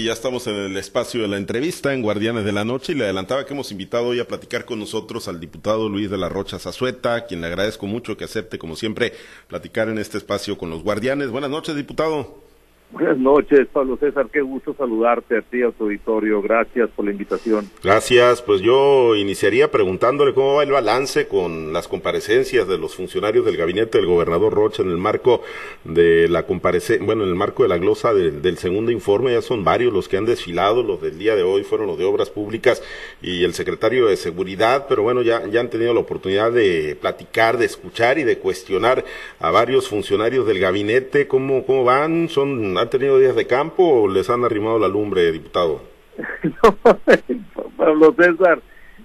y ya estamos en el espacio de la entrevista en Guardianes de la Noche y le adelantaba que hemos invitado hoy a platicar con nosotros al diputado Luis de la Rocha Zazueta, quien le agradezco mucho que acepte, como siempre, platicar en este espacio con los Guardianes. Buenas noches, diputado. Buenas noches, Pablo César. Qué gusto saludarte a ti a tu auditorio. Gracias por la invitación. Gracias. Pues yo iniciaría preguntándole cómo va el balance con las comparecencias de los funcionarios del gabinete del gobernador Rocha en el marco de la comparecencia, bueno, en el marco de la glosa del segundo informe. Ya son varios los que han desfilado. Los del día de hoy fueron los de Obras Públicas y el secretario de Seguridad. Pero bueno, ya, ya han tenido la oportunidad de platicar, de escuchar y de cuestionar a varios funcionarios del gabinete. ¿Cómo, cómo van? Son ¿Han tenido días de campo o les han arrimado la lumbre, diputado? no, Pablo César,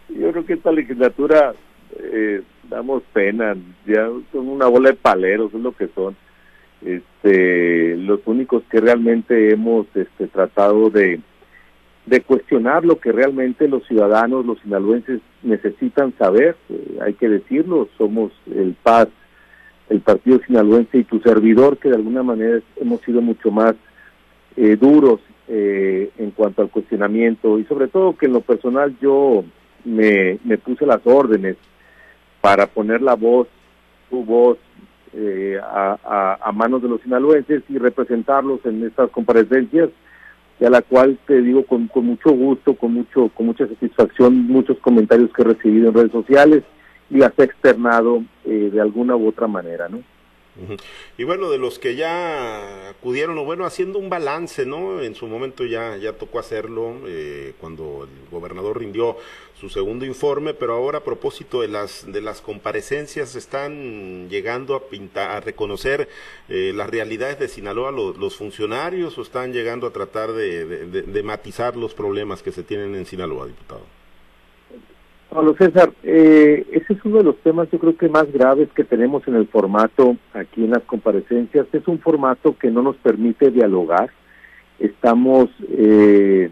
yo creo que esta legislatura eh, damos pena, ya son una bola de paleros, es lo que son. Este, los únicos que realmente hemos este, tratado de, de cuestionar lo que realmente los ciudadanos, los sinaloenses necesitan saber, eh, hay que decirlo, somos el paz el partido sinaloense y tu servidor, que de alguna manera hemos sido mucho más eh, duros eh, en cuanto al cuestionamiento y sobre todo que en lo personal yo me, me puse las órdenes para poner la voz, tu voz, eh, a, a, manos de los sinaloenses y representarlos en estas comparecencias y a la cual te digo con, con mucho gusto, con mucho con mucha satisfacción, muchos comentarios que he recibido en redes sociales he externado eh, de alguna u otra manera, ¿no? Y bueno, de los que ya acudieron, o bueno, haciendo un balance, ¿no? En su momento ya, ya tocó hacerlo eh, cuando el gobernador rindió su segundo informe, pero ahora a propósito de las, de las comparecencias, ¿están llegando a pintar, a reconocer eh, las realidades de Sinaloa los, funcionarios o están llegando a tratar de, de matizar los problemas que se tienen en Sinaloa, diputado? Pablo César, eh, ese es uno de los temas yo creo que más graves que tenemos en el formato aquí en las comparecencias. Es un formato que no nos permite dialogar. Estamos eh,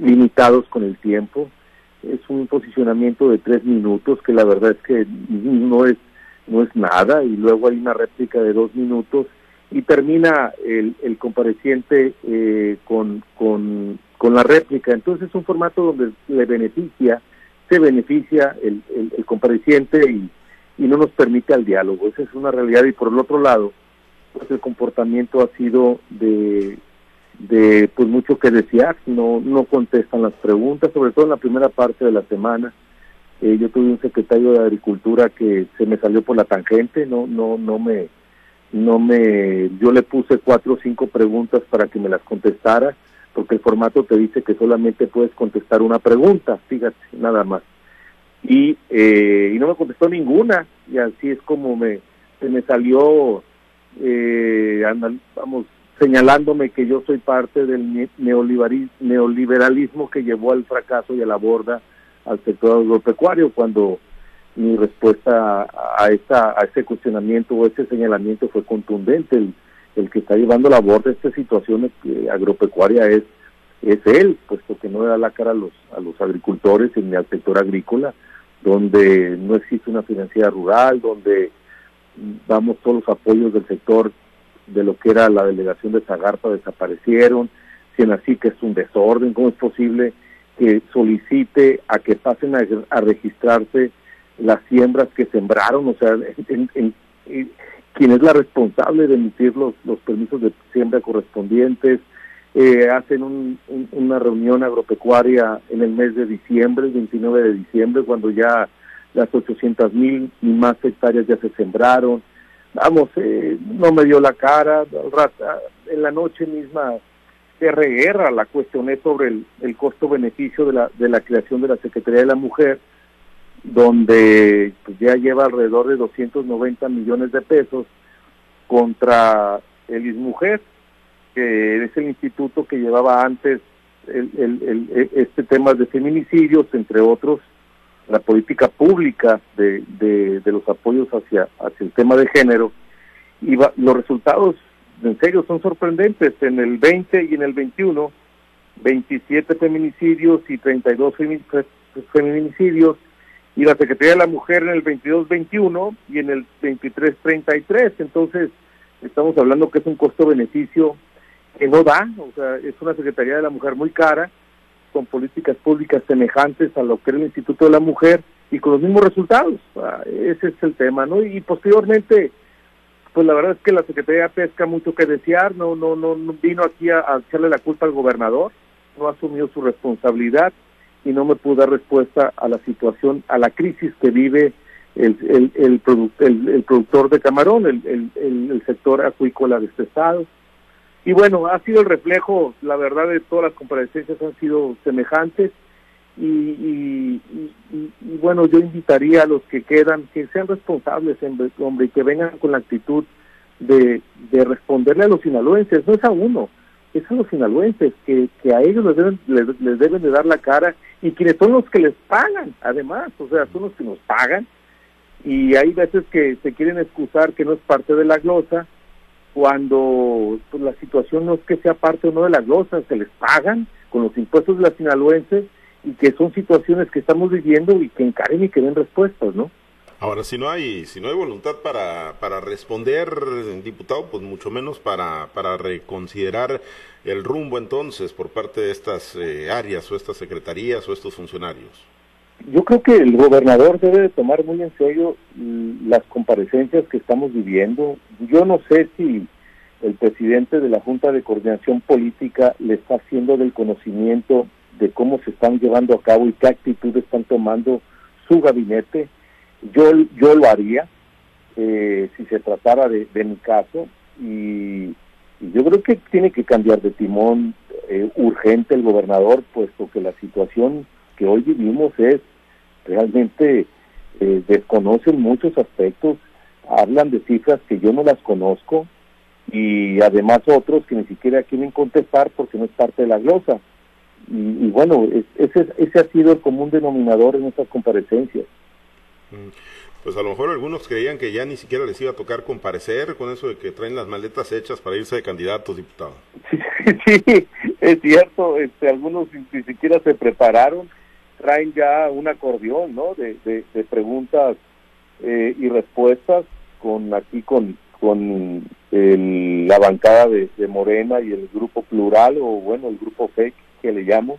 limitados con el tiempo. Es un posicionamiento de tres minutos que la verdad es que no es no es nada y luego hay una réplica de dos minutos y termina el, el compareciente eh, con, con, con la réplica. Entonces es un formato donde le beneficia se beneficia el, el, compareciente y, y, no nos permite al diálogo. Esa es una realidad y por el otro lado, pues el comportamiento ha sido de, de pues mucho que desear, no, no contestan las preguntas, sobre todo en la primera parte de la semana. Eh, yo tuve un secretario de Agricultura que se me salió por la tangente, no, no, no me, no me, yo le puse cuatro o cinco preguntas para que me las contestara porque el formato te dice que solamente puedes contestar una pregunta, fíjate, nada más. Y, eh, y no me contestó ninguna, y así es como me, se me salió, eh, vamos, señalándome que yo soy parte del neoliberalismo que llevó al fracaso y a la borda al sector agropecuario, cuando mi respuesta a, esta, a ese cuestionamiento o ese señalamiento fue contundente. El, el que está llevando la borda esta situación agropecuaria es es él, puesto que no da la cara a los a los agricultores ni al sector agrícola, donde no existe una financiera rural, donde vamos todos los apoyos del sector de lo que era la delegación de Zagarpa desaparecieron, si en así que es un desorden, ¿cómo es posible que solicite a que pasen a, registrarse las siembras que sembraron? O sea, en, quien es la responsable de emitir los, los permisos de siembra correspondientes, eh, hacen una reunión agropecuaria en el mes de diciembre, el 29 de diciembre, cuando ya las 800 mil y más hectáreas ya se sembraron. Vamos, eh, no me dio la cara, en la noche misma RR la cuestioné sobre el, el costo-beneficio de la, de la creación de la Secretaría de la Mujer, donde pues, ya lleva alrededor de 290 millones de pesos contra el ISMUJER, que es el instituto que llevaba antes el, el, este tema de feminicidios, entre otros, la política pública de, de, los apoyos hacia, hacia el tema de género. Y los resultados, en serio, son sorprendentes. En el 20 y en el 21, 27 feminicidios y 32 feminicidios y la Secretaría de la Mujer en el 22-21 y en el 23-33. Entonces, estamos hablando que es un costo-beneficio que no da, o sea, es una Secretaría de la Mujer muy cara, con políticas públicas semejantes a lo que era el Instituto de la Mujer y con los mismos resultados. ese es el tema, ¿no? Y posteriormente, pues la verdad es que la Secretaría Pesca mucho que desear, no, no, no, vino aquí a, echarle la culpa al gobernador, no asumió su responsabilidad y no me pudo dar respuesta a la situación, a la crisis que vive el, el, el, el, productor de camarón, el, el, sector acuícola de este estado. Y bueno, ha sido el reflejo, la verdad, de todas las comparecencias han sido semejantes. Y, y, bueno, yo invitaría a los que quedan que sean responsables, hombre, y que vengan con la actitud de, de responderle a los sinaloenses, no es a uno, es a los sinaloenses, que, que a ellos les deben, les, deben de dar la cara y quienes son los que les pagan, además, o sea, son los que nos pagan y hay veces que se quieren excusar que no es parte de la glosa, cuando pues, la situación no es que sea parte o no de la glosa, se les pagan con los impuestos de las sinaloenses y que son situaciones que estamos viviendo y que encaren y que den respuestas, ¿no? Ahora, si no hay, si no hay voluntad para, para responder, diputado, pues mucho menos para, para reconsiderar el rumbo entonces por parte de estas eh, áreas o estas secretarías o estos funcionarios yo creo que el gobernador debe de tomar muy en serio mm, las comparecencias que estamos viviendo. Yo no sé si el presidente de la Junta de Coordinación Política le está haciendo del conocimiento de cómo se están llevando a cabo y qué actitud están tomando su gabinete. Yo, yo lo haría eh, si se tratara de, mi caso y, yo creo que tiene que cambiar de timón eh, urgente el gobernador, puesto que la situación que hoy vivimos es realmente eh, desconocen muchos aspectos, hablan de cifras que yo no las conozco y además otros que ni siquiera quieren contestar porque no es parte de la glosa. Y, bueno, ese, ese ha sido el común denominador en estas comparecencias. Mm, pues a lo mejor algunos creían que ya ni siquiera les iba a tocar comparecer con eso de que traen las maletas hechas para irse de candidatos, diputado. Sí, sí es cierto, este, algunos ni siquiera se prepararon traen ya un acordeón, ¿no? De, de, preguntas eh, y respuestas con aquí con con la bancada de, Morena y el grupo plural o bueno el grupo fake que le llamo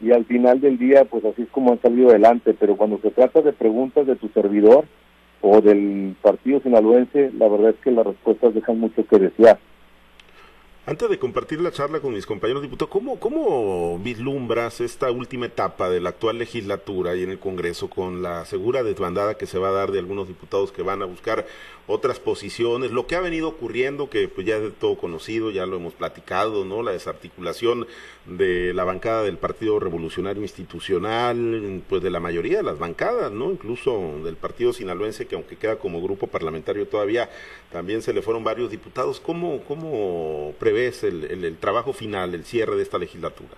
y al final del día pues así es como han salido adelante. Pero cuando se trata de preguntas de tu servidor o del partido sinaloense la verdad es que las respuestas dejan mucho que desear antes de compartir la charla con mis compañeros diputados, ¿cómo, ¿cómo vislumbras esta última etapa de la actual legislatura y en el Congreso con la segura desbandada que se va a dar de algunos diputados que van a buscar otras posiciones? Lo que ha venido ocurriendo, que pues ya es de todo conocido, ya lo hemos platicado, ¿no? La desarticulación de la bancada del Partido Revolucionario Institucional, pues de la mayoría de las bancadas, ¿no? Incluso del Partido Sinaloense, que aunque queda como grupo parlamentario todavía, también se le fueron varios diputados. ¿Cómo, cómo ves el, el, trabajo final, el cierre de esta legislatura?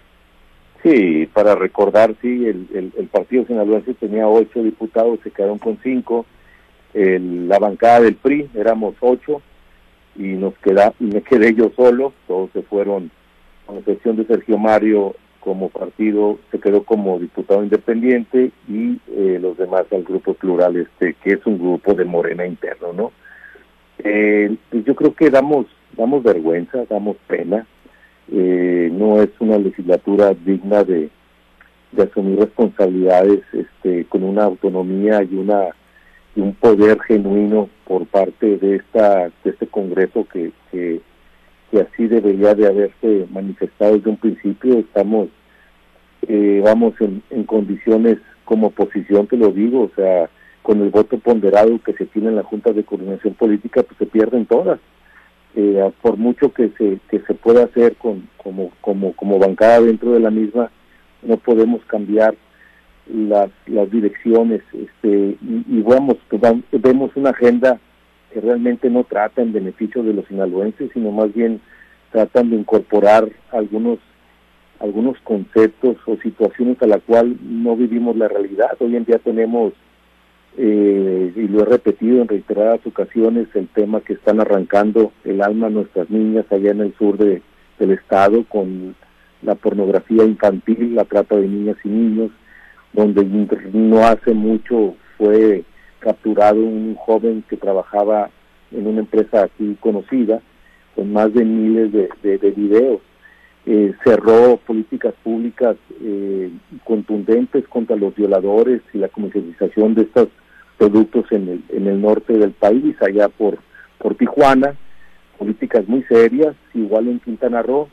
Sí, para recordar, sí, el, el, Partido Sinaloense tenía ocho diputados, se quedaron con cinco. la bancada del PRI éramos ocho y nos queda y me quedé yo solo. Todos se fueron, con excepción de Sergio Mario, como partido se quedó como diputado independiente y eh, los demás al grupo plural, este que es un grupo de Morena interno, ¿no? Eh, pues yo creo que damos damos vergüenza, damos pena. Eh, no es una legislatura digna de, asumir responsabilidades este, con una autonomía y una y un poder genuino por parte de esta de este Congreso que, que, así debería de haberse manifestado desde un principio. Estamos eh, vamos en, en condiciones como oposición, te lo digo, o sea, con el voto ponderado que se tiene en la Junta de Coordinación Política, pues se pierden todas. Eh, por mucho que se que se pueda hacer con como como como bancada dentro de la misma no podemos cambiar las las direcciones este y, vamos pues, vemos una agenda que realmente no trata en beneficio de los sinaloenses sino más bien tratan de incorporar algunos algunos conceptos o situaciones a la cual no vivimos la realidad. Hoy en día tenemos eh, y lo he repetido en reiteradas ocasiones, el tema que están arrancando el alma a nuestras niñas allá en el sur de, del estado con la pornografía infantil, la trata de niñas y niños, donde no hace mucho fue capturado un joven que trabajaba en una empresa aquí conocida, con más de miles de, de, videos. Eh, cerró políticas públicas eh, contundentes contra los violadores y la comercialización de estos productos en el, en el norte del país, allá por, por Tijuana, políticas muy serias, igual en Quintana Roo,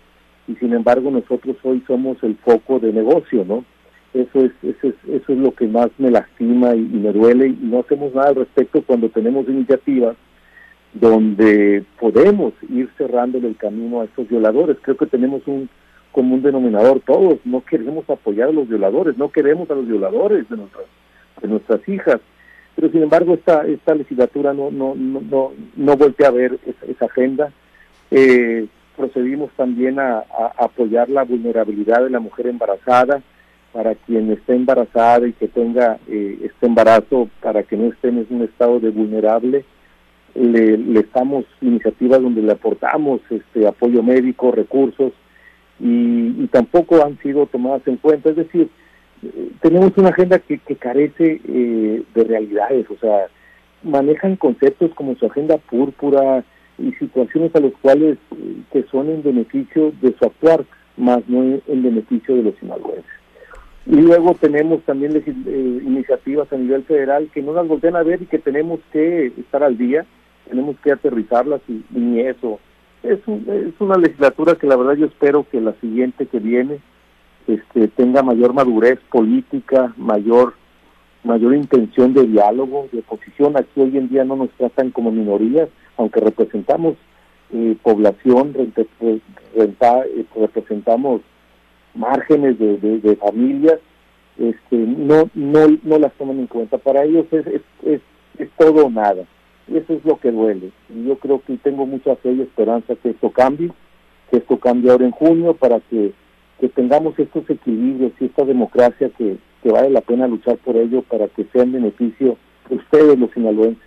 y sin embargo nosotros hoy somos el foco de negocio, ¿no? Eso es, eso es, eso es lo que más me lastima y, me duele y no hacemos nada al respecto cuando tenemos iniciativas donde podemos ir cerrándole el camino a estos violadores. Creo que tenemos un común denominador todos, no queremos apoyar a los violadores, no queremos a los violadores de nuestras, de nuestras hijas, pero sin embargo esta, esta legislatura no, no, no, no, no voltea a ver esa, agenda. Eh, procedimos también a, apoyar la vulnerabilidad de la mujer embarazada, para quien esté embarazada y que tenga eh, este embarazo, para que no esté en un estado de vulnerable, le, le damos iniciativas donde le aportamos este apoyo médico, recursos, y, tampoco han sido tomadas en cuenta. Es decir, tenemos una agenda que, que carece eh, de realidades, o sea, manejan conceptos como su agenda púrpura y situaciones a las cuales que son en beneficio de su actuar, más no en beneficio de los sinaloenses. Y luego tenemos también eh, iniciativas a nivel federal que no las voltean a ver y que tenemos que estar al día, tenemos que aterrizarlas y, ni eso. Es, es una legislatura que la verdad yo espero que la siguiente que viene este, tenga mayor madurez política, mayor mayor intención de diálogo, de oposición. Aquí hoy en día no nos tratan como minorías, aunque representamos eh, población, eh, representamos márgenes de, familias, este, no, no, no las toman en cuenta. Para ellos es, es, es, todo o nada. Eso es lo que duele. Y yo creo que tengo mucha fe y esperanza que esto cambie, que esto cambie ahora en junio para que, que tengamos estos equilibrios y esta democracia que, que vale la pena luchar por ello para que sea en beneficio de ustedes, los sinaloenses.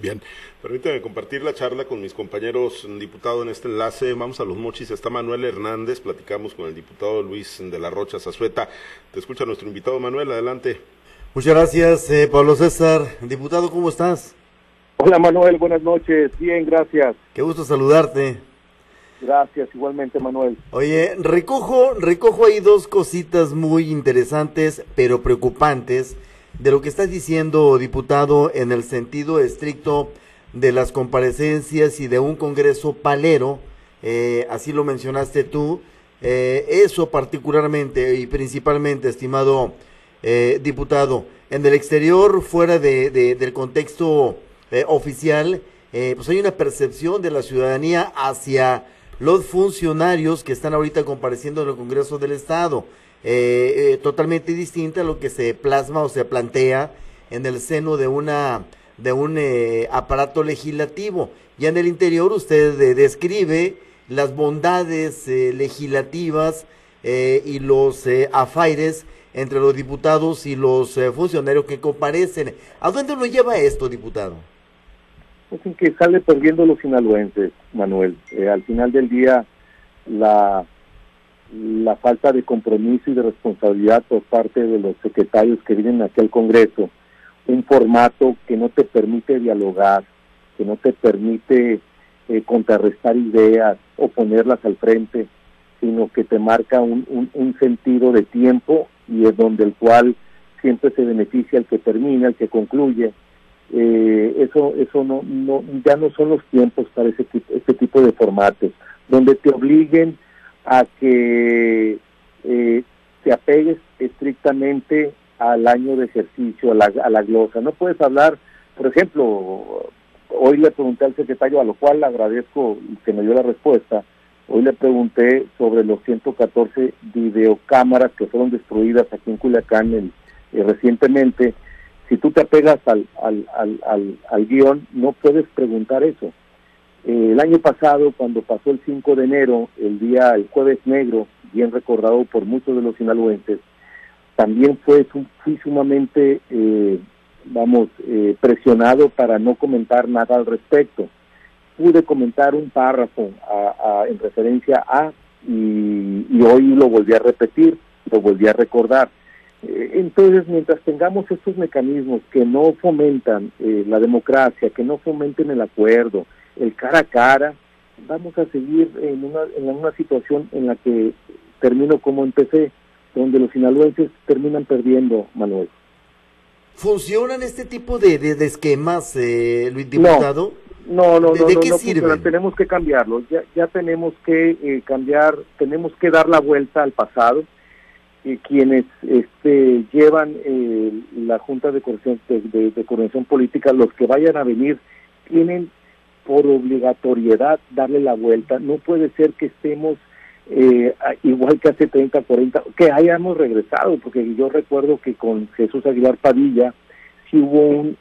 Bien, permítame compartir la charla con mis compañeros diputados en este enlace. Vamos a los mochis. Está Manuel Hernández. Platicamos con el diputado Luis de la Rocha Zazueta. Te escucha nuestro invitado Manuel. Adelante. Muchas gracias, eh, Pablo César. Diputado, ¿cómo estás? Hola Manuel, buenas noches. Bien, gracias. Qué gusto saludarte. Gracias, igualmente Manuel. Oye, recojo, recojo ahí dos cositas muy interesantes, pero preocupantes de lo que estás diciendo, diputado, en el sentido estricto de las comparecencias y de un Congreso palero, eh, así lo mencionaste tú, eh, eso particularmente y principalmente, estimado eh, diputado, en el exterior, fuera de, del contexto oficial, pues hay una percepción de la ciudadanía hacia los funcionarios que están ahorita compareciendo en el Congreso del Estado. Eh, eh, totalmente distinta a lo que se plasma o se plantea en el seno de una de un eh, aparato legislativo. Ya en el interior usted describe las bondades legislativas y los afaires entre los diputados y los funcionarios que comparecen. ¿A dónde nos lleva esto, diputado? Es en que sale perdiendo los sinaloenses, Manuel. al final del día, la la falta de compromiso y de responsabilidad por parte de los secretarios que vienen aquí al Congreso, un formato que no te permite dialogar, que no te permite eh, contrarrestar ideas o ponerlas al frente, sino que te marca un, un, sentido de tiempo y es donde el cual siempre se beneficia el que termina, el que concluye. Eh, eso eso no, no ya no son los tiempos para ese tipo, este tipo de formatos, donde te obliguen a que eh, te apegues estrictamente al año de ejercicio, a la, a la glosa. No puedes hablar, por ejemplo, hoy le pregunté al secretario, a lo cual le agradezco que me dio la respuesta, hoy le pregunté sobre los 114 videocámaras que fueron destruidas aquí en Culiacán eh, recientemente. Si tú te apegas al, al, al, al, al guion, no puedes preguntar eso. Eh, el año pasado, cuando pasó el 5 de enero, el día, el jueves negro, bien recordado por muchos de los sinaloenses, también fue fui sumamente, eh, vamos, eh, presionado para no comentar nada al respecto. Pude comentar un párrafo en referencia a, y, y, hoy lo volví a repetir, lo volví a recordar. Entonces, mientras tengamos estos mecanismos que no fomentan la democracia, que no fomenten el acuerdo, el cara a cara, vamos a seguir en una, en una situación en la que termino como empecé, donde los sinaloenses terminan perdiendo, Manuel. ¿Funcionan este tipo de, de, esquemas, eh, Luis Diputado? No, no, no, ¿De, qué sirven? Tenemos que cambiarlo, ya, ya tenemos que eh, cambiar, tenemos que dar la vuelta al pasado. Y quienes este, llevan eh, la Junta de Coordinación, de, de Política, los que vayan a venir, tienen por obligatoriedad darle la vuelta. No puede ser que estemos eh, igual que hace 30, 40, que hayamos regresado, porque yo recuerdo que con Jesús Aguilar Padilla sí hubo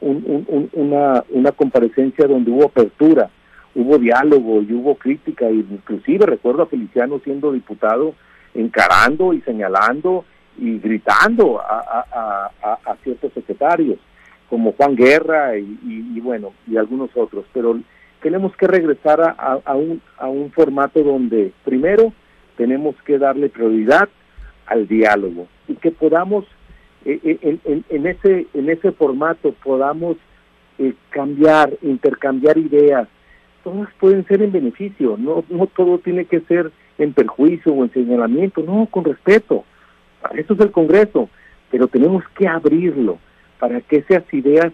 una, una comparecencia donde hubo apertura, hubo diálogo y hubo crítica, inclusive recuerdo a Feliciano siendo diputado encarando y señalando y gritando a, ciertos secretarios, como Juan Guerra y, y, bueno, y algunos otros, pero tenemos que regresar a, un, a un formato donde primero tenemos que darle prioridad al diálogo y que podamos eh, eh, en, en, ese en ese formato podamos eh, cambiar intercambiar ideas. Todas pueden ser en beneficio no no todo tiene que ser en perjuicio o en señalamiento no con respeto eso es el Congreso pero tenemos que abrirlo para que esas ideas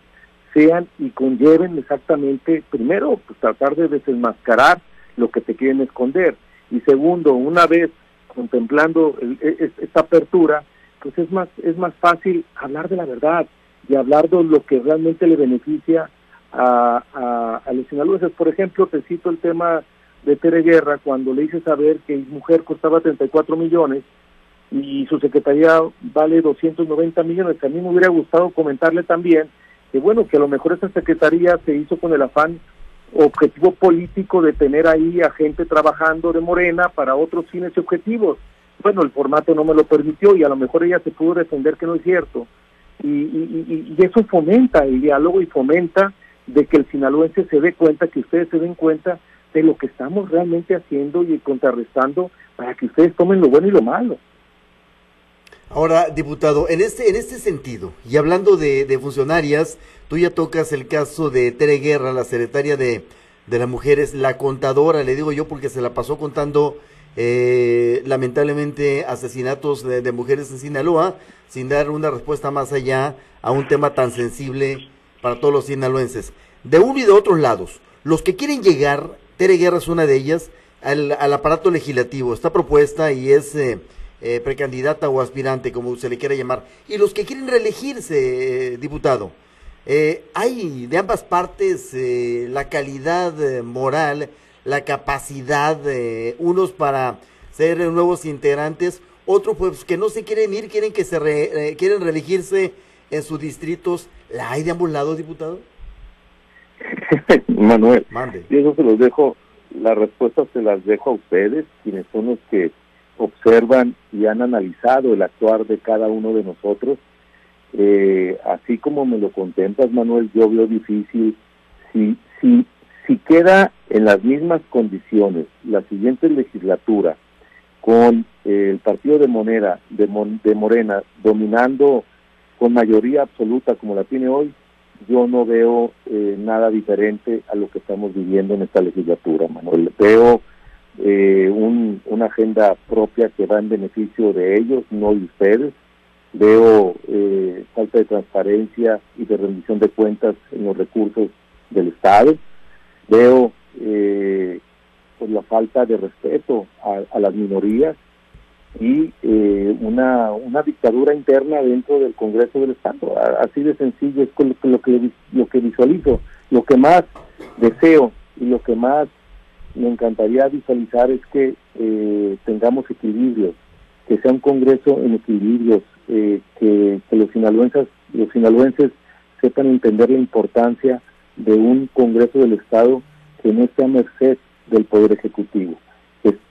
sean y conlleven exactamente, primero, pues tratar de desenmascarar lo que te quieren esconder. Y segundo, una vez contemplando e, e, esta apertura, pues es más, es más fácil hablar de la verdad y hablar de lo que realmente le beneficia a, a, a los sinaloenses. Por ejemplo, te cito el tema de Tere Guerra, cuando le hice saber que mujer costaba 34 millones y su secretaría vale 290 millones. A mí me hubiera gustado comentarle también que bueno, que a lo mejor esa secretaría se hizo con el afán objetivo político de tener ahí a gente trabajando de Morena para otros fines y objetivos. Bueno, el formato no me lo permitió y a lo mejor ella se pudo defender que no es cierto. Y, y, y, eso fomenta el diálogo y fomenta de que el sinaloense se dé cuenta, que ustedes se den cuenta de lo que estamos realmente haciendo y contrarrestando para que ustedes tomen lo bueno y lo malo. Ahora, diputado, en este, en este sentido, y hablando de, funcionarias, tú ya tocas el caso de Tere Guerra, la secretaria de, de las mujeres, la contadora, le digo yo porque se la pasó contando eh, lamentablemente asesinatos de, mujeres en Sinaloa, sin dar una respuesta más allá a un tema tan sensible para todos los sinaloenses. De uno y de otros lados, los que quieren llegar, Tere Guerra es una de ellas, al, aparato legislativo, está propuesta y es... Eh, eh, precandidata o aspirante, como se le quiera llamar, y los que quieren reelegirse, eh, diputado. Eh, hay de ambas partes la calidad moral, la capacidad, unos para ser nuevos integrantes, otros pues que no se quieren ir, quieren que se quieren reelegirse en sus distritos. ¿La hay de ambos lados, diputado? Manuel, Mande. y eso se los dejo, las respuestas se las dejo a ustedes, quienes son los que observan y han analizado el actuar de cada uno de nosotros. Eh, así como me lo contemplas, Manuel, yo veo difícil si, si, si queda en las mismas condiciones la siguiente legislatura con el partido de Moneda, de, de Morena, dominando con mayoría absoluta como la tiene hoy, yo no veo eh, nada diferente a lo que estamos viviendo en esta legislatura, Manuel. Veo eh, un, una agenda propia que va en beneficio de ellos, no de ustedes. Veo eh, falta de transparencia y de rendición de cuentas en los recursos del Estado. Veo eh, pues la falta de respeto a, las minorías y eh, una, una dictadura interna dentro del Congreso del Estado. Así de sencillo es lo, que, lo que visualizo. Lo que más deseo y lo que más me encantaría visualizar es que eh, tengamos equilibrios, que sea un Congreso en equilibrios, eh, que, los sinaloenses, los sinaloenses sepan entender la importancia de un Congreso del Estado que no esté a merced del Poder Ejecutivo,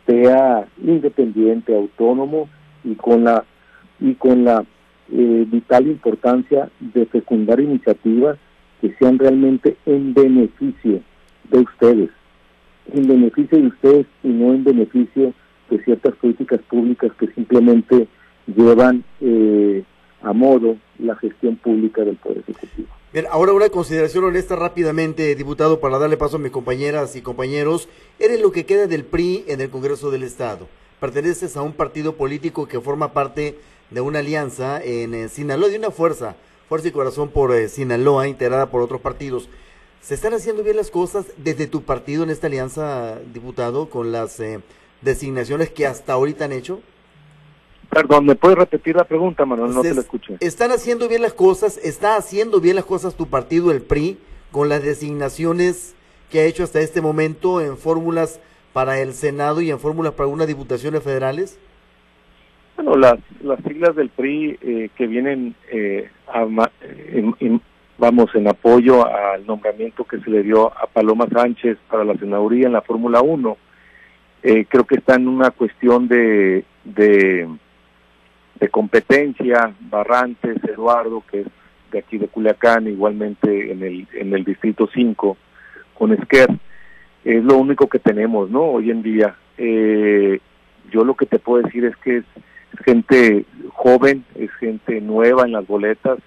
sea independiente, autónomo y con la y con la eh, vital importancia de fecundar iniciativas que sean realmente en beneficio de ustedes, en beneficio de ustedes y no en beneficio de ciertas políticas públicas que simplemente llevan eh, a modo la gestión pública del Poder Ejecutivo. Bien, ahora una consideración honesta rápidamente, diputado, para darle paso a mis compañeras y compañeros. Eres lo que queda del PRI en el Congreso del Estado. Perteneces a un partido político que forma parte de una alianza en eh, Sinaloa, de una fuerza, Fuerza y Corazón por eh, Sinaloa, integrada por otros partidos. ¿Se están haciendo bien las cosas desde tu partido en esta alianza, diputado, con las eh, designaciones que hasta ahorita han hecho? Perdón, ¿me puedes repetir la pregunta, Manuel? No te la escuché. ¿Están haciendo bien las cosas? ¿Está haciendo bien las cosas tu partido, el PRI, con las designaciones que ha hecho hasta este momento en fórmulas para el Senado y en fórmulas para algunas diputaciones federales? Bueno, las, las siglas del PRI eh, que vienen, eh, vamos, en apoyo al nombramiento que se le dio a Paloma Sánchez para la senaduría en la Fórmula 1, eh, creo que está en una cuestión de, de de competencia, Barrantes, Eduardo, que es de aquí de Culiacán, igualmente en el, en el distrito 5, con Esquer. Es lo único que tenemos, ¿no? Hoy en día. Eh, yo lo que te puedo decir es que es, gente joven, es gente nueva en las boletas,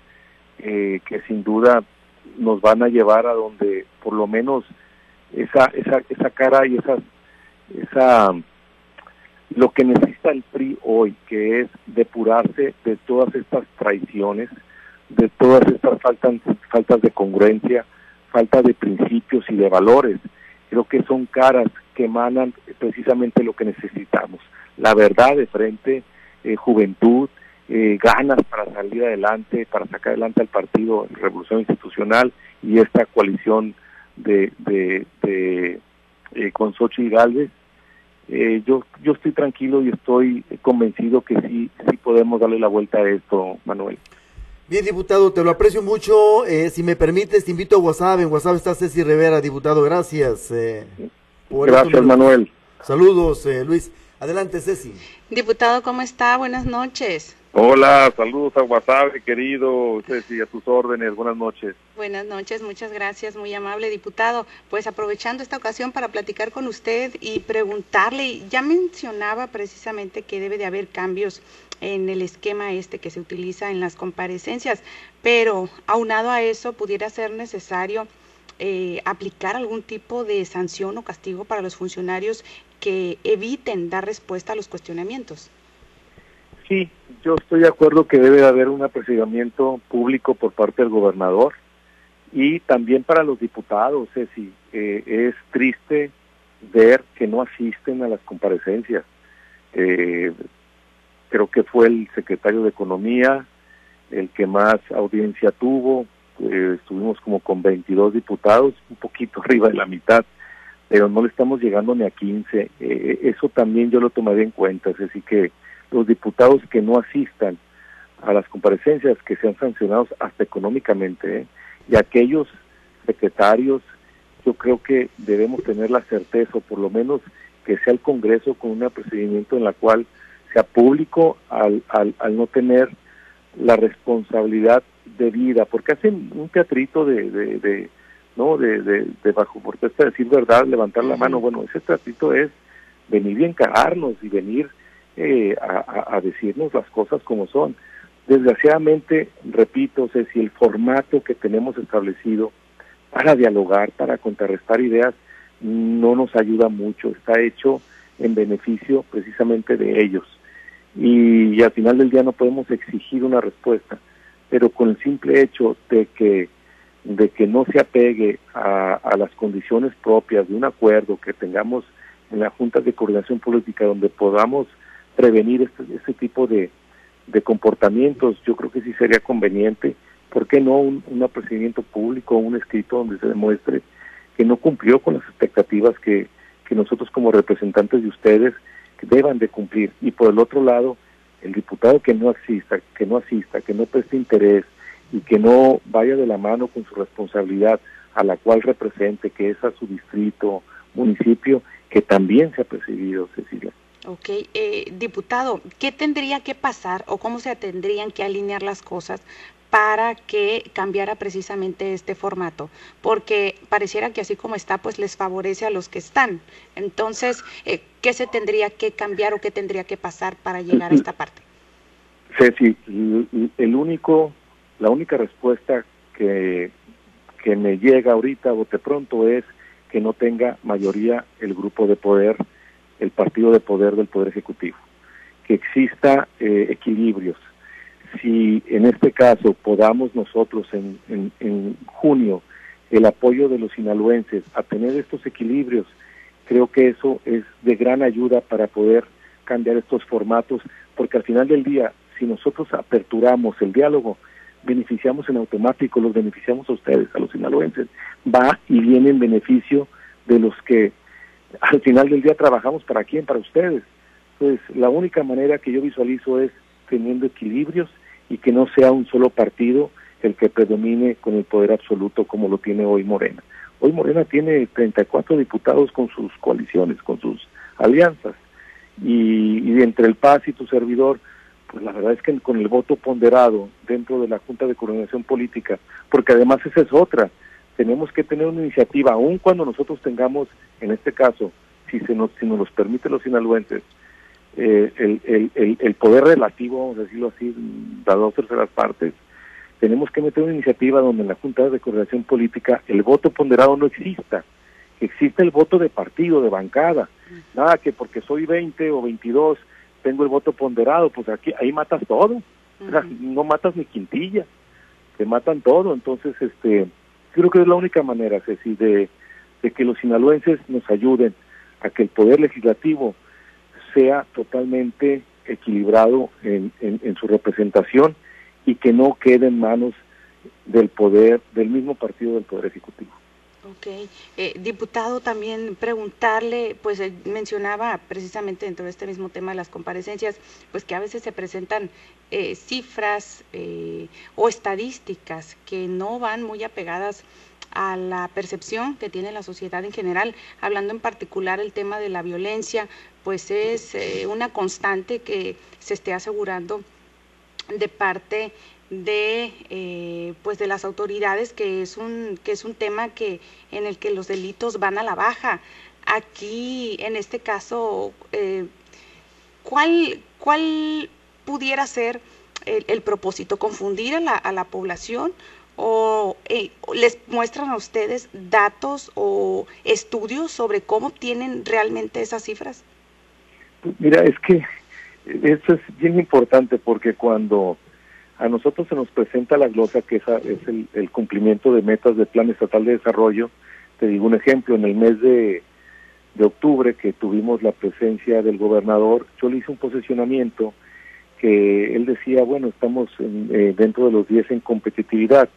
eh, que sin duda nos van a llevar a donde por lo menos esa, esa, esa cara y esa, esa lo que necesita el PRI hoy, que es depurarse de todas estas traiciones, de todas estas faltas, faltas de congruencia, falta de principios y de valores. Creo que son caras que emanan precisamente lo que necesitamos. La verdad de frente, eh, juventud, eh, ganas para salir adelante, para sacar adelante al partido Revolución Institucional y esta coalición de, de, eh, con Xochitl Galvez eh, yo yo estoy tranquilo y estoy convencido que sí sí podemos darle la vuelta a esto, Manuel. Bien, diputado, te lo aprecio mucho. Eh, si me permites, te invito a WhatsApp. En WhatsApp está Ceci Rivera, diputado. Gracias. Eh, Gracias, Manuel. Saludos, Luis. Adelante, Ceci. Diputado, ¿cómo está? Buenas noches. Hola, saludos a WhatsApp, querido Ceci, a tus órdenes. Buenas noches. Buenas noches, muchas gracias, muy amable diputado. Pues aprovechando esta ocasión para platicar con usted y preguntarle, ya mencionaba precisamente que debe de haber cambios en el esquema este que se utiliza en las comparecencias, pero aunado a eso pudiera ser necesario eh, aplicar algún tipo de sanción o castigo para los funcionarios que eviten dar respuesta a los cuestionamientos. Sí, yo estoy de acuerdo que debe haber un apreciamiento público por parte del gobernador y también para los diputados, Ceci. Eh, es triste ver que no asisten a las comparecencias. Eh, creo que fue el secretario de Economía el que más audiencia tuvo. Eh, estuvimos como con 22 diputados, un poquito arriba de la mitad, pero no le estamos llegando ni a 15. Eh, eso también yo lo tomaría en cuenta, decir, que los diputados que no asistan a las comparecencias que sean sancionados hasta económicamente ¿eh? y aquellos secretarios yo creo que debemos tener la certeza o por lo menos que sea el Congreso con un procedimiento en la cual sea público al, al, al no tener la responsabilidad debida porque hacen un teatrito de, de, de no de, de, de, bajo protesta decir verdad levantar la mano. Bueno ese teatrito es venir y encararnos y venir eh, a, decirnos las cosas como son. Desgraciadamente, repito, sé si el formato que tenemos establecido para dialogar, para contrarrestar ideas, no nos ayuda mucho, está hecho en beneficio precisamente de ellos. Y, al final del día no podemos exigir una respuesta, pero con el simple hecho de que de que no se apegue a, a las condiciones propias de un acuerdo que tengamos en la Junta de Coordinación Política donde podamos prevenir este, este tipo de, de comportamientos. Yo creo que sí sería conveniente, ¿por qué no un, un procedimiento público, un escrito donde se demuestre que no cumplió con las expectativas que, que nosotros como representantes de ustedes deban de cumplir? Y por el otro lado, el diputado que no asista, que no asista, que no preste interés y que no vaya de la mano con su responsabilidad a la cual represente, que es a su distrito, municipio, que también se ha percibido, Cecilia. Ok, eh, diputado, ¿qué tendría que pasar o cómo se tendrían que alinear las cosas para que cambiara precisamente este formato? Porque pareciera que así como está, pues les favorece a los que están. Entonces, eh, ¿qué se tendría que cambiar o qué tendría que pasar para llegar a esta parte? Ceci, el único, la única respuesta que, que me llega ahorita, bote pronto, es que no tenga mayoría el grupo de poder, el partido de poder del Poder Ejecutivo, que exista eh, equilibrios. Si en este caso podamos nosotros en, en, en junio el apoyo de los sinaloenses a tener estos equilibrios, creo que eso es de gran ayuda para poder cambiar estos formatos, porque al final del día, si nosotros aperturamos el diálogo, beneficiamos en automático, los beneficiamos a ustedes, a los sinaloenses, va y viene en beneficio de los que al final del día trabajamos para quién, para ustedes. Entonces, la única manera que yo visualizo es teniendo equilibrios y que no sea un solo partido el que predomine con el poder absoluto como lo tiene hoy Morena. Hoy Morena tiene 34 diputados con sus coaliciones, con sus alianzas. Y, y entre el Paz y tu servidor, pues la verdad es que con el voto ponderado dentro de la Junta de Coordinación Política, porque además esa es otra, tenemos que tener una iniciativa, aun cuando nosotros tengamos, en este caso, si se nos, si nos los permiten los sinaloenses, eh, el, el, el, el, poder relativo, vamos a decirlo así, de dos terceras partes, tenemos que meter una iniciativa donde en la Junta de Coordinación Política el voto ponderado no exista, que exista el voto de partido, de bancada, nada que porque soy 20 o 22 tengo el voto ponderado, pues aquí ahí matas todo, o sea, no matas ni quintilla, te matan todo, entonces este creo que es la única manera, Ceci, de, de que los sinaloenses nos ayuden a que el poder legislativo sea totalmente equilibrado en, en, en su representación y que no quede en manos del poder, del mismo partido del Poder Ejecutivo. Ok. Eh, diputado, también preguntarle, pues eh, mencionaba precisamente dentro de este mismo tema de las comparecencias, pues que a veces se presentan eh, cifras eh, o estadísticas que no van muy apegadas a la percepción que tiene la sociedad en general, hablando en particular el tema de la violencia, pues es eh, una constante que se esté asegurando de parte de eh, pues de las autoridades que es un que es un tema que en el que los delitos van a la baja. Aquí en este caso eh, cuál cuál pudiera ser el, el propósito confundir a la, a la población o eh, les muestran a ustedes datos o estudios sobre cómo obtienen realmente esas cifras mira es que eso es bien importante porque cuando a nosotros se nos presenta la glosa, que es el, el, cumplimiento de metas del Plan Estatal de Desarrollo. Te digo un ejemplo, en el mes de, de octubre que tuvimos la presencia del gobernador, yo le hice un posicionamiento que él decía, bueno, estamos en, eh, dentro de los 10 en competitividad.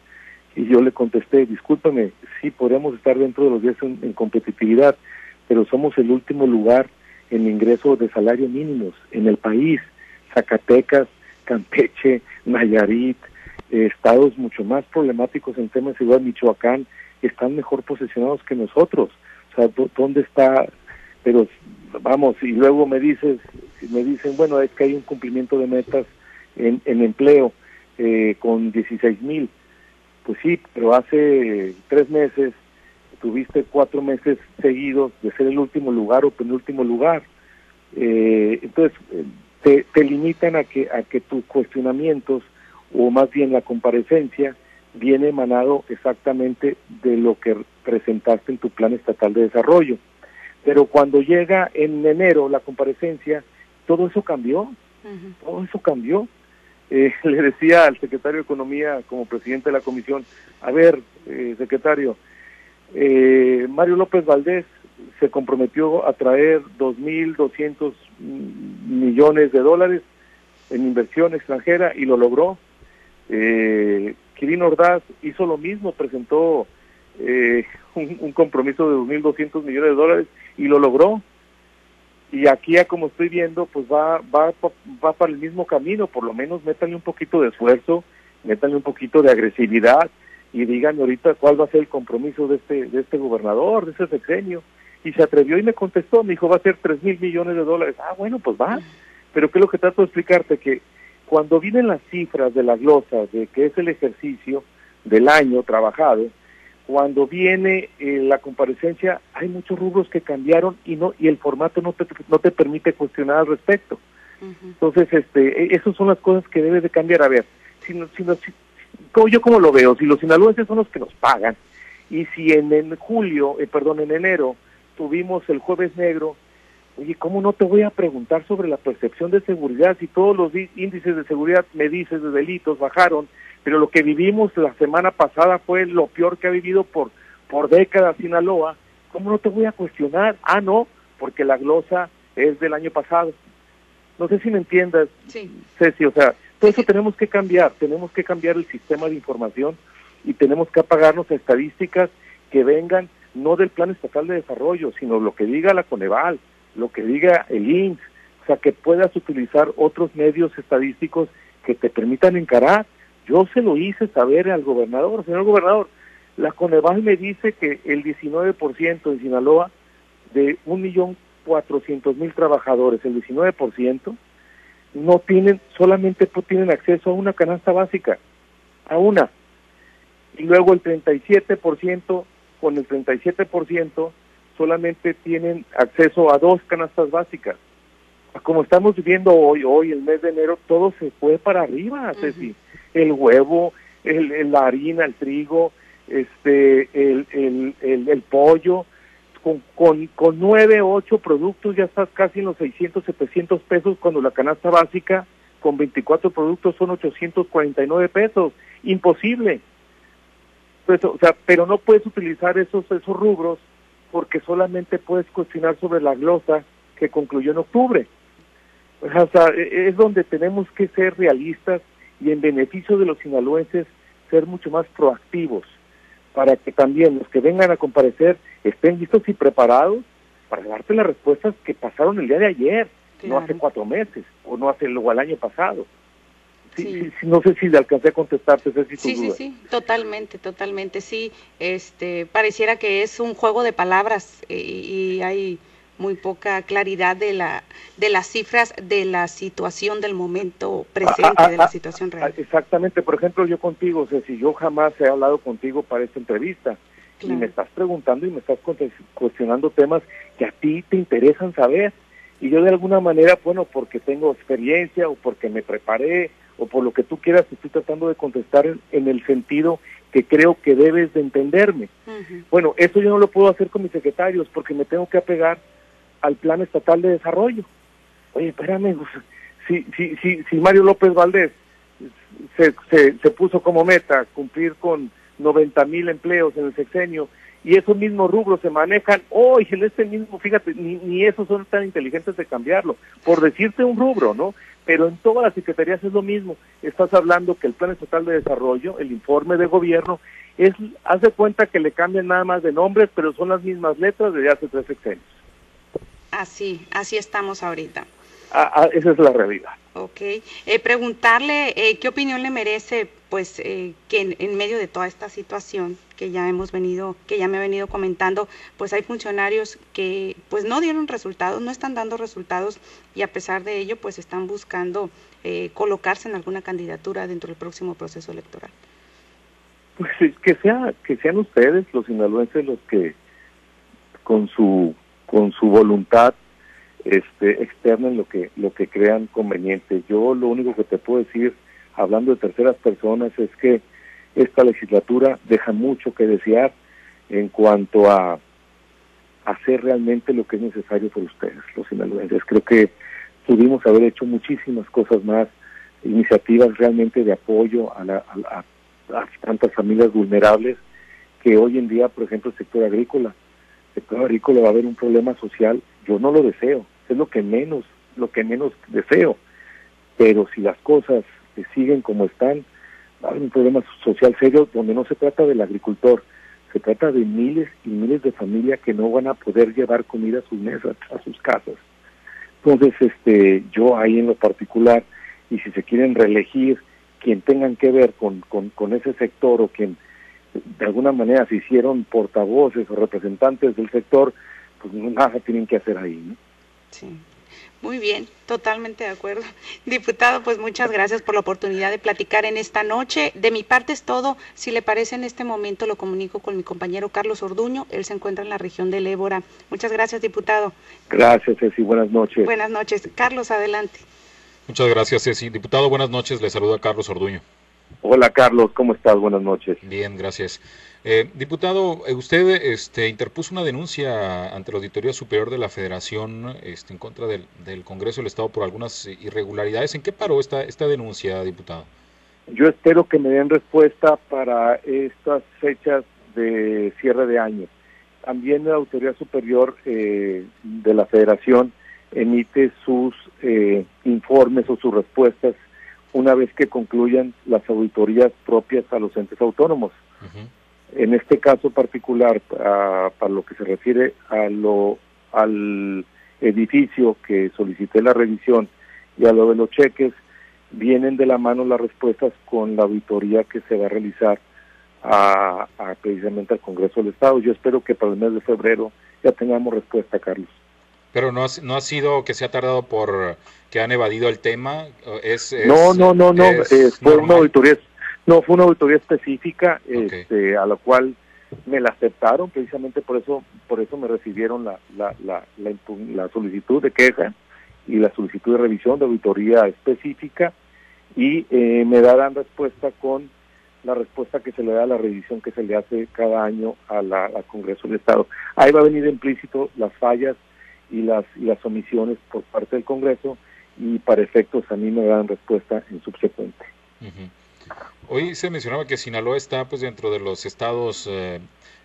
Y yo le contesté, discúlpame, sí podemos estar dentro de los 10 en, en competitividad, pero somos el último lugar en ingreso de salario mínimos en el país. Zacatecas, Campeche, Nayarit, eh, estados mucho más problemáticos en temas de seguridad, Michoacán, están mejor posicionados que nosotros. O sea, ¿dónde está? Pero vamos, y luego me dices, me dicen, bueno, es que hay un cumplimiento de metas en, empleo eh, con 16 mil. Pues sí, pero hace tres meses tuviste cuatro meses seguidos de ser el último lugar o penúltimo lugar. Eh, entonces, te, te limitan a que, a que tus cuestionamientos, o más bien la comparecencia, viene emanado exactamente de lo que presentaste en tu plan estatal de desarrollo. Pero cuando llega en enero la comparecencia, todo eso cambió, uh -huh. todo eso cambió. Eh, le decía al secretario de Economía como presidente de la comisión, a ver, eh, secretario, eh, Mario López Valdés se comprometió a traer 2.200 millones de dólares en inversión extranjera y lo logró. Eh, Quirino Ordaz hizo lo mismo, presentó eh, un, un, compromiso de 2.200 millones de dólares y lo logró. Y aquí, ya como estoy viendo, pues va, va, va para el mismo camino, por lo menos métanle un poquito de esfuerzo, métanle un poquito de agresividad y digan ahorita cuál va a ser el compromiso de este, de este gobernador, de ese sexenio y se atrevió y me contestó, me dijo va a ser tres mil millones de dólares. Ah, bueno, pues va. Pero qué es lo que trato de explicarte, que cuando vienen las cifras de la glosa, de que es el ejercicio del año trabajado, cuando viene eh, la comparecencia, hay muchos rubros que cambiaron y no y el formato no te, no te permite cuestionar al respecto. Uh -huh. Entonces, este, esas son las cosas que debe de cambiar. A ver, si, si, si, yo como lo veo, si los sinaloenses son los que nos pagan, y si en, en julio, eh, perdón, en enero tuvimos el jueves negro, oye, ¿cómo no te voy a preguntar sobre la percepción de seguridad si todos los índices de seguridad me dices de delitos bajaron, pero lo que vivimos la semana pasada fue lo peor que ha vivido por, por décadas Sinaloa, ¿cómo no te voy a cuestionar? Ah, no, porque la glosa es del año pasado. No sé si me entiendas, sí. Ceci, o sea, todo eso tenemos que cambiar, tenemos que cambiar el sistema de información y tenemos que apagarnos estadísticas que vengan no del Plan Estatal de Desarrollo, sino lo que diga la Coneval, lo que diga el INS, o sea, que puedas utilizar otros medios estadísticos que te permitan encarar. Yo se lo hice saber al gobernador, señor gobernador, la Coneval me dice que el 19% en Sinaloa de un millón cuatrocientos mil trabajadores, el 19%, no tienen, solamente tienen acceso a una canasta básica, a una. Y luego el 37%, con el 37%, solamente tienen acceso a dos canastas básicas. Como estamos viviendo hoy, hoy, el mes de enero, todo se fue para arriba, Ceci. El huevo, el, la harina, el trigo, este, el, el, el, el pollo, con, con, con nueve, ocho productos ya estás casi en los 600, 700 pesos, cuando la canasta básica con 24 productos son 849 pesos. Imposible. Pues, o sea, pero no puedes utilizar esos, esos rubros porque solamente puedes cuestionar sobre la glosa que concluyó en octubre. O sea, e, es donde tenemos que ser realistas y en beneficio de los sinaloenses ser mucho más proactivos para que también los que vengan a comparecer estén listos y preparados para darte las respuestas que pasaron el día de ayer, no hace cuatro meses o no hace luego al año pasado. Sí, no sé si le alcancé a contestarte, sí, sí, sí, totalmente, totalmente, sí. Este, pareciera que es un juego de palabras eh, y hay muy poca claridad de la de las cifras de la situación del momento presente, ah, ah, de la ah, situación real. Exactamente, por ejemplo, yo contigo, o sea, si yo jamás he hablado contigo para esta entrevista y me estás preguntando y me estás cuestionando temas que a ti te interesan saber y yo de alguna manera, bueno, porque tengo experiencia o porque me preparé o por lo que tú quieras, estoy tratando de contestar en, el sentido que creo que debes de entenderme. Bueno, eso yo no lo puedo hacer con mis secretarios porque me tengo que apegar al Plan Estatal de Desarrollo. Oye, espérame, pues, si, si, si, si Mario López Valdés se, se, se puso como meta cumplir con 90 mil empleos en el sexenio y esos mismos rubros se manejan hoy en este mismo, fíjate, ni, ni esos son tan inteligentes de cambiarlo, por decirte un rubro, ¿no? Pero en todas las secretarías es lo mismo. Estás hablando que el Plan Estatal de Desarrollo, el informe de gobierno, es, hace cuenta que le cambian nada más de nombres, pero son las mismas letras desde hace tres sexenios. Así, así estamos ahorita. Ah, ah, esa es la realidad. Ok. Eh, preguntarle eh, qué opinión le merece, pues, eh, que en, medio de toda esta situación que ya hemos venido, que ya me he venido comentando, pues hay funcionarios que, pues, no dieron resultados, no están dando resultados y a pesar de ello, pues, están buscando colocarse en alguna candidatura dentro del próximo proceso electoral. Pues que sea, que sean ustedes los sinaloenses los que con su con su voluntad este, externa en lo que, lo que crean conveniente. Yo lo único que te puedo decir, hablando de terceras personas, es que esta legislatura deja mucho que desear en cuanto a hacer realmente lo que es necesario por ustedes, los sinaloenses. Creo que pudimos haber hecho muchísimas cosas más, iniciativas realmente de apoyo a, a tantas familias vulnerables que hoy en día, por ejemplo, el sector agrícola, sector agrícola va a haber un problema social, yo no lo deseo, es lo que menos, lo que menos deseo. Pero si las cosas siguen como están, haber un problema social serio donde no se trata del agricultor, se trata de miles y miles de familias que no van a poder llevar comida a sus mesas, a sus casas. Entonces, este, yo ahí en lo particular, y si se quieren reelegir, quien tengan que ver con, con ese sector o quien de alguna manera se hicieron portavoces o representantes del sector, pues nada tienen que hacer ahí. ¿no? Sí. Muy bien, totalmente de acuerdo. Diputado, pues muchas gracias por la oportunidad de platicar en esta noche. De mi parte es todo. Si le parece en este momento lo comunico con mi compañero Carlos Orduño. Él se encuentra en la región del Ébora. Muchas gracias, diputado. Gracias, Ceci. Buenas noches. Buenas noches. Carlos, adelante. Muchas gracias, Ceci. Diputado, buenas noches. Le saluda Carlos Orduño. Hola Carlos, ¿cómo estás? Buenas noches. Bien, gracias. Eh, diputado, eh, usted este, interpuso una denuncia ante la Auditoría Superior de la Federación este, en contra del, Congreso del Estado por algunas irregularidades. ¿En qué paró esta, esta denuncia, diputado? Yo espero que me den respuesta para estas fechas de cierre de año. También la Auditoría Superior eh, de la Federación emite sus informes o sus respuestas una vez que concluyan las auditorías propias a los entes autónomos. En este caso particular, para lo que se refiere a lo, al edificio que solicité la revisión y a lo de los cheques, vienen de la mano las respuestas con la auditoría que se va a realizar a, precisamente al Congreso del Estado. Yo espero que para el mes de febrero ya tengamos respuesta, Carlos. Pero no ha, no ha sido que se ha tardado por que han evadido el tema. Es, no, no, no, no. Eh, fue una auditoría no, fue una auditoría específica este, a la cual me la aceptaron, precisamente por eso por eso me recibieron la, la, la, la, solicitud de queja y la solicitud de revisión de auditoría específica y eh, me darán respuesta con la respuesta que se le da a la revisión que se le hace cada año a la, al Congreso del Estado. Ahí va a venir implícito las fallas y las, y las omisiones por parte del Congreso y para efectos a mí me dan respuesta en subsecuente. Hoy se mencionaba que Sinaloa está pues dentro de los estados eh,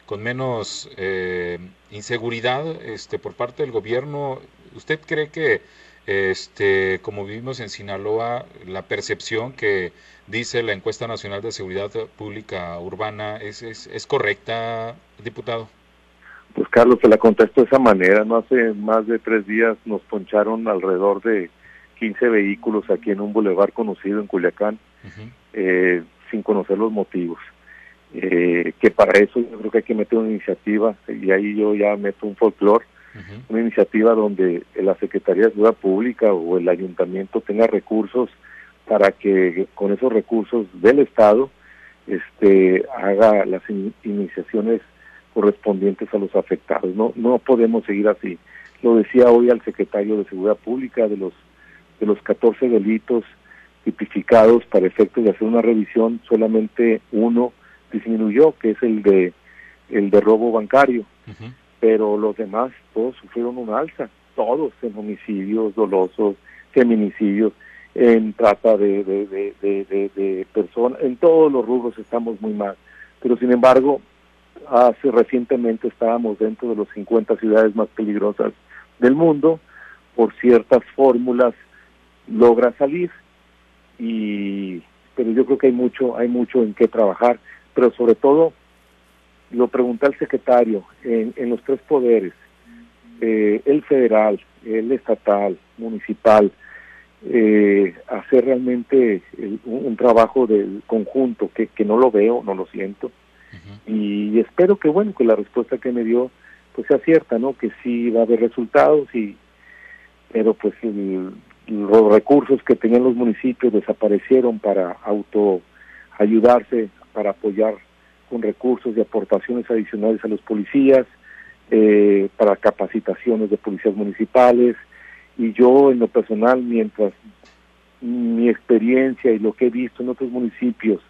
con menos eh, inseguridad este, por parte del gobierno. ¿Usted cree que este, como vivimos en Sinaloa, la percepción que dice la encuesta nacional de seguridad pública urbana es, es correcta, diputado? Pues Carlos, se la contesto de esa manera. No hace más de tres días nos poncharon alrededor de 15 vehículos aquí en un bulevar conocido en Culiacán eh, sin conocer los motivos. Eh, que para eso yo creo que hay que meter una iniciativa, y ahí yo ya meto un folclore, una iniciativa donde la Secretaría de Seguridad Pública o el Ayuntamiento tenga recursos para que con esos recursos del Estado este haga las iniciaciones correspondientes a los afectados. No no podemos seguir así. Lo decía hoy al secretario de Seguridad Pública de los de los 14 delitos tipificados para efectos de hacer una revisión, solamente uno disminuyó, que es el de el de robo bancario, pero los demás todos sufrieron un alza, todos en homicidios dolosos, feminicidios, en trata de, de, de, de personas, en todos los rubros estamos muy mal, pero sin embargo, hace recientemente estábamos dentro de los 50 ciudades más peligrosas del mundo, por ciertas fórmulas logra salir y pero yo creo que hay mucho hay mucho en qué trabajar. Pero sobre todo lo pregunté al secretario en, los tres poderes eh, el federal el estatal municipal eh, hacer realmente un, trabajo del conjunto que, que no lo veo no lo siento y espero que bueno que la respuesta que me dio pues sea cierta no que sí va a haber resultados y pero pues los recursos que tenían los municipios desaparecieron para auto ayudarse, para apoyar con recursos y aportaciones adicionales a los policías, eh, para capacitaciones de policías municipales. Y yo en lo personal, mientras mi experiencia y lo que he visto en otros municipios,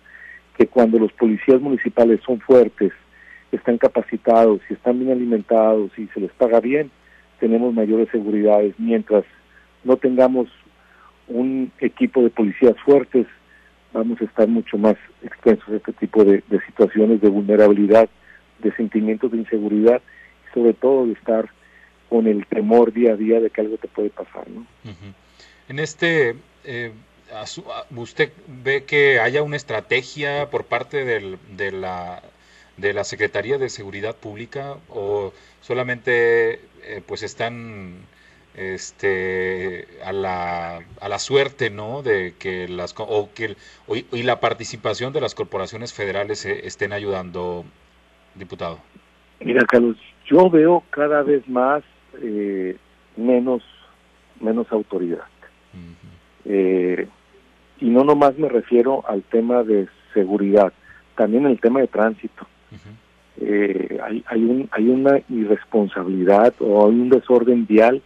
que cuando los policías municipales son fuertes, están capacitados y están bien alimentados y se les paga bien, tenemos mayores seguridades, mientras no tengamos un equipo de policías fuertes, vamos a estar mucho más expensos a este tipo de, situaciones de vulnerabilidad, de sentimientos de inseguridad y sobre todo de estar con el temor día a día de que algo te puede pasar. ¿no? En este, eh, ¿usted ve que haya una estrategia por parte del, de, la, de la Secretaría de Seguridad Pública o solamente eh, pues están este a la, a la suerte no de que las o que y la participación de las corporaciones federales eh, estén ayudando diputado mira Carlos yo veo cada vez más eh, menos menos autoridad. Eh, y no nomás me refiero al tema de seguridad también el tema de tránsito. Hay hay un hay una irresponsabilidad o hay un desorden vial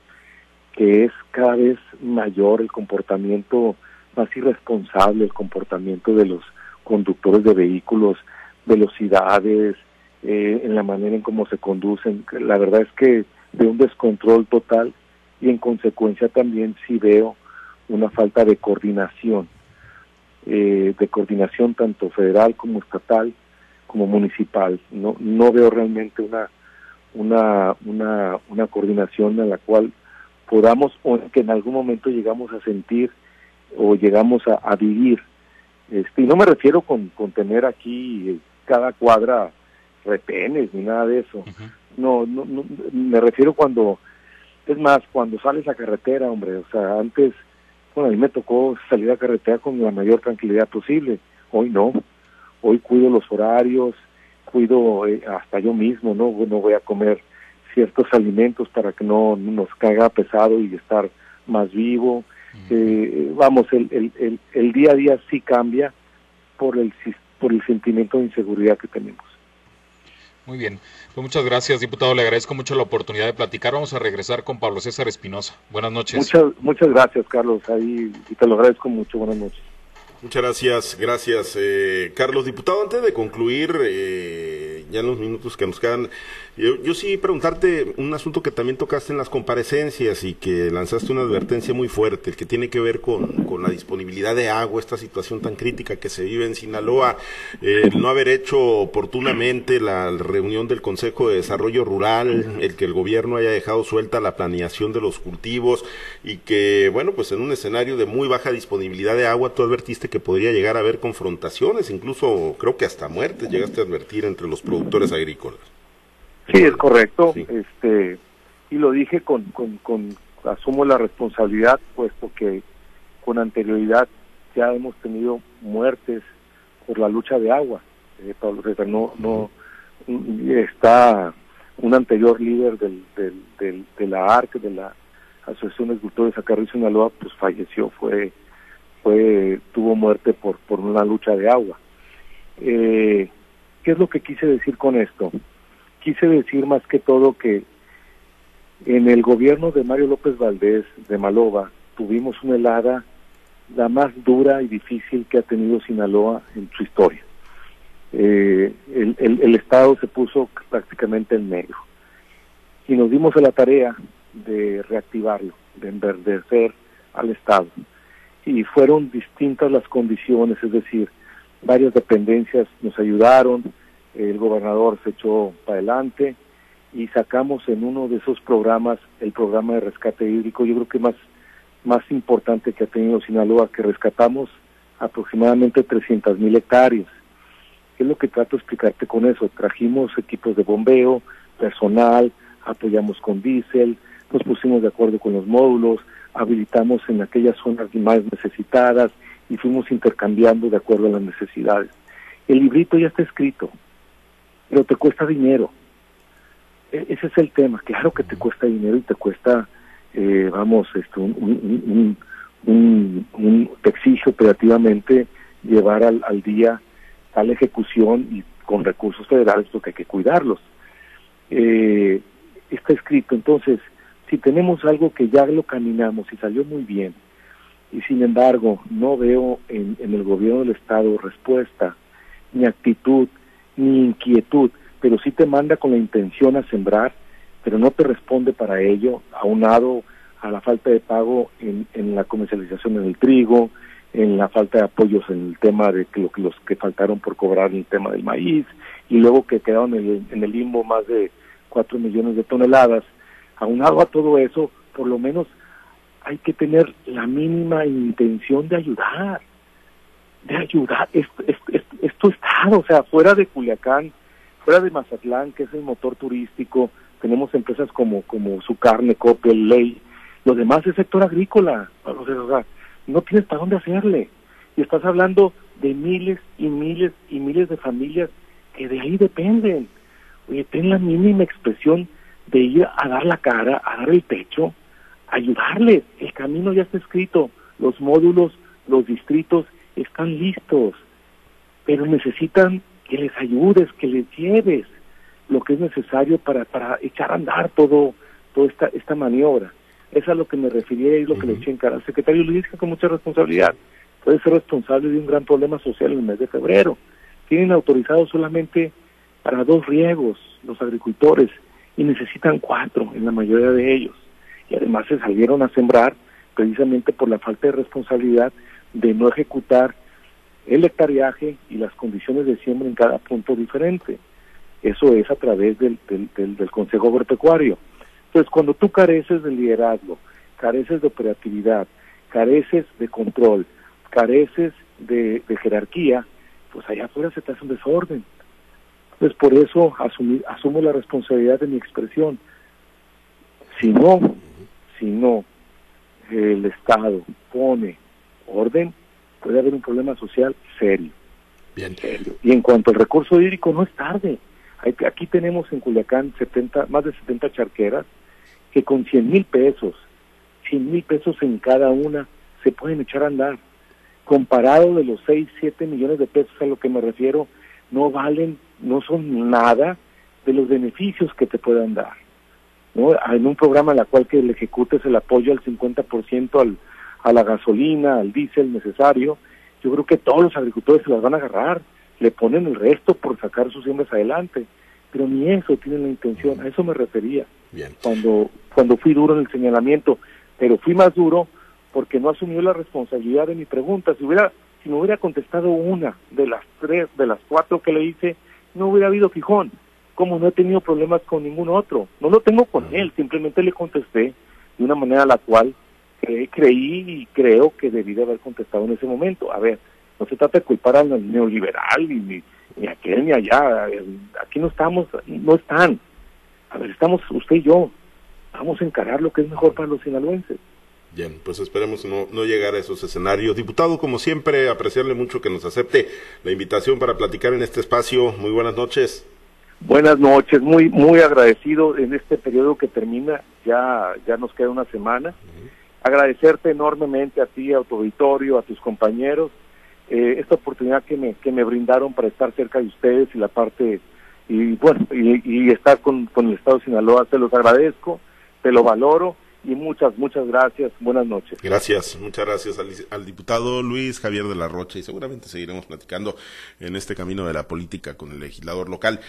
que es cada vez mayor el comportamiento más irresponsable, el comportamiento de los conductores de vehículos, velocidades, eh, en la manera en cómo se conducen. La verdad es que de un descontrol total y en consecuencia también sí veo una falta de coordinación, eh, de coordinación tanto federal como estatal como municipal. No, no veo realmente una, una, una, una coordinación en la cual podamos o que en algún momento llegamos a sentir o llegamos a, vivir. Este, y no me refiero con, con tener aquí cada cuadra retenes ni nada de eso. no, no, no, me refiero cuando, es más, cuando sales a carretera, hombre, o sea, antes, bueno, a mí me tocó salir a carretera con la mayor tranquilidad posible, hoy no, hoy cuido los horarios, cuido eh, hasta yo mismo, ¿no? No voy a comer ciertos alimentos para que no nos caiga pesado y estar más vivo. Eh, vamos, el, el, el, el, día a día sí cambia por el, por el sentimiento de inseguridad que tenemos. Muy bien. Pues muchas gracias, diputado. Le agradezco mucho la oportunidad de platicar. Vamos a regresar con Pablo César Espinosa. Buenas noches. Muchas, muchas gracias, Carlos. Ahí y te lo agradezco mucho. Buenas noches. Muchas gracias, gracias, eh, Carlos. Diputado, antes de concluir, eh, ya en los minutos que nos quedan, yo, sí preguntarte un asunto que también tocaste en las comparecencias y que lanzaste una advertencia muy fuerte, el que tiene que ver con, con la disponibilidad de agua, esta situación tan crítica que se vive en Sinaloa, el no haber hecho oportunamente la reunión del Consejo de Desarrollo Rural, el que el gobierno haya dejado suelta la planeación de los cultivos y que, bueno, pues en un escenario de muy baja disponibilidad de agua, tú advertiste que podría llegar a haber confrontaciones, incluso creo que hasta muertes llegaste a advertir entre los productores agrícolas. Sí, es correcto. Este y lo dije con, con, con asumo la responsabilidad, puesto que con anterioridad ya hemos tenido muertes por la lucha de agua. Eh, Pablo no, no está un anterior líder del, del, de la ARC, de la Asociación de Agricultores acá en Sinaloa, pues falleció, fue, fue, tuvo muerte por, por una lucha de agua. Eh, ¿Qué es lo que quise decir con esto? quise decir más que todo que en el gobierno de Mario López Valdés de Maloba tuvimos una helada la más dura y difícil que ha tenido Sinaloa en su historia. Eh, el, el, Estado se puso prácticamente en negro y nos dimos a la tarea de reactivarlo, de enverdecer al Estado. Y fueron distintas las condiciones, es decir, varias dependencias nos ayudaron, el gobernador se echó para adelante y sacamos en uno de esos programas el programa de rescate hídrico, yo creo que más, más importante que ha tenido Sinaloa, que rescatamos aproximadamente 300 mil hectáreas. ¿Qué es lo que trato de explicarte con eso? Trajimos equipos de bombeo, personal, apoyamos con diésel, nos pusimos de acuerdo con los módulos, habilitamos en aquellas zonas más necesitadas y fuimos intercambiando de acuerdo a las necesidades. El librito ya está escrito, pero te cuesta dinero. E-, ese es el tema, claro que te cuesta dinero y te cuesta, eh, vamos, esto, un, un, un, te exige operativamente llevar al, al día tal ejecución y con recursos federales porque hay que cuidarlos. Eh, está escrito, entonces, si tenemos algo que ya lo caminamos y salió muy bien, y sin embargo no veo en, en el gobierno del Estado respuesta ni actitud ni inquietud, pero sí te manda con la intención a sembrar, pero no te responde para ello, aunado a la falta de pago en, la comercialización del trigo, en la falta de apoyos en el tema de que, lo, que los que faltaron por cobrar en el tema del maíz, y luego que quedaron en el, en el limbo más de cuatro millones de toneladas. Aunado a todo eso, por lo menos hay que tener la mínima intención de ayudar de ayudar. Esto, está, o sea, fuera de Culiacán, fuera de Mazatlán, que es el motor turístico, tenemos empresas como, como su carne, Coppel, Ley, lo demás es sector agrícola, o sea, no tienes para dónde hacerle. Y estás hablando de miles y miles y miles de familias que de ahí dependen. Oye, ten la mínima expresión de ir a dar la cara, a dar el pecho, ayudarles. El camino ya está escrito, los módulos, los distritos están listos, pero necesitan que les ayudes, que les lleves lo que es necesario para, para echar a andar todo, toda esta, esta maniobra. Es a lo que me refería y lo que le eché en cara al secretario. Le dije con mucha responsabilidad, puede ser responsable de un gran problema social en el mes de febrero. Tienen autorizado solamente para dos riegos los agricultores y necesitan cuatro en la mayoría de ellos. Y además se salieron a sembrar precisamente por la falta de responsabilidad de no ejecutar el hectareaje y las condiciones de siembra en cada punto diferente. Eso es a través del, del, Consejo Agropecuario. Entonces, cuando tú careces de liderazgo, careces de operatividad, careces de control, careces de, jerarquía, pues allá afuera se te hace un desorden. Entonces, por eso asumo la responsabilidad de mi expresión. Si no, si no el Estado pone orden, puede haber un problema social serio. Bien. Y en cuanto al recurso hídrico, no es tarde. Aquí tenemos en Culiacán 70, más de 70 charqueras que con 100 mil pesos, 100 mil pesos en cada una, se pueden echar a andar. Comparado de los 6, 7 millones de pesos a lo que me refiero, no valen, no son nada de los beneficios que te puedan dar. ¿No? En un programa en el cual que le ejecutes el apoyo al 50% al, a la gasolina, al diésel necesario, yo creo que todos los agricultores se las van a agarrar le ponen el resto por sacar sus siembras adelante. Pero ni eso tienen la intención, a eso me refería. Bien. Cuando, cuando fui duro en el señalamiento, pero fui más duro porque no asumió la responsabilidad de mi pregunta. Si hubiera, si me hubiera contestado una de las tres, de las cuatro que le hice, no hubiera habido fijón. Como no he tenido problemas con ningún otro. No lo tengo con él, simplemente le contesté de una manera a la cual creí y creo que debí de haber contestado en ese momento. A ver, no se trata de culpar al neoliberal, ni, ni aquel ni allá. Aquí no estamos, no están. A ver, estamos usted y yo. Vamos a encarar lo que es mejor para los sinaloenses. Bien, pues esperemos no, no llegar a esos escenarios. Diputado, como siempre, apreciarle mucho que nos acepte la invitación para platicar en este espacio. Muy buenas noches. Buenas noches, muy muy agradecido en este periodo que termina, ya ya nos queda una semana. Agradecerte enormemente a ti, a tu auditorio, a tus compañeros eh, esta oportunidad que me, que me brindaron para estar cerca de ustedes y la parte, y bueno, y, estar con, con el Estado de Sinaloa, te los agradezco, te lo valoro y muchas, muchas gracias. Buenas noches. Gracias, muchas gracias al, al, diputado Luis Javier de la Rocha y seguramente seguiremos platicando en este camino de la política con el legislador local.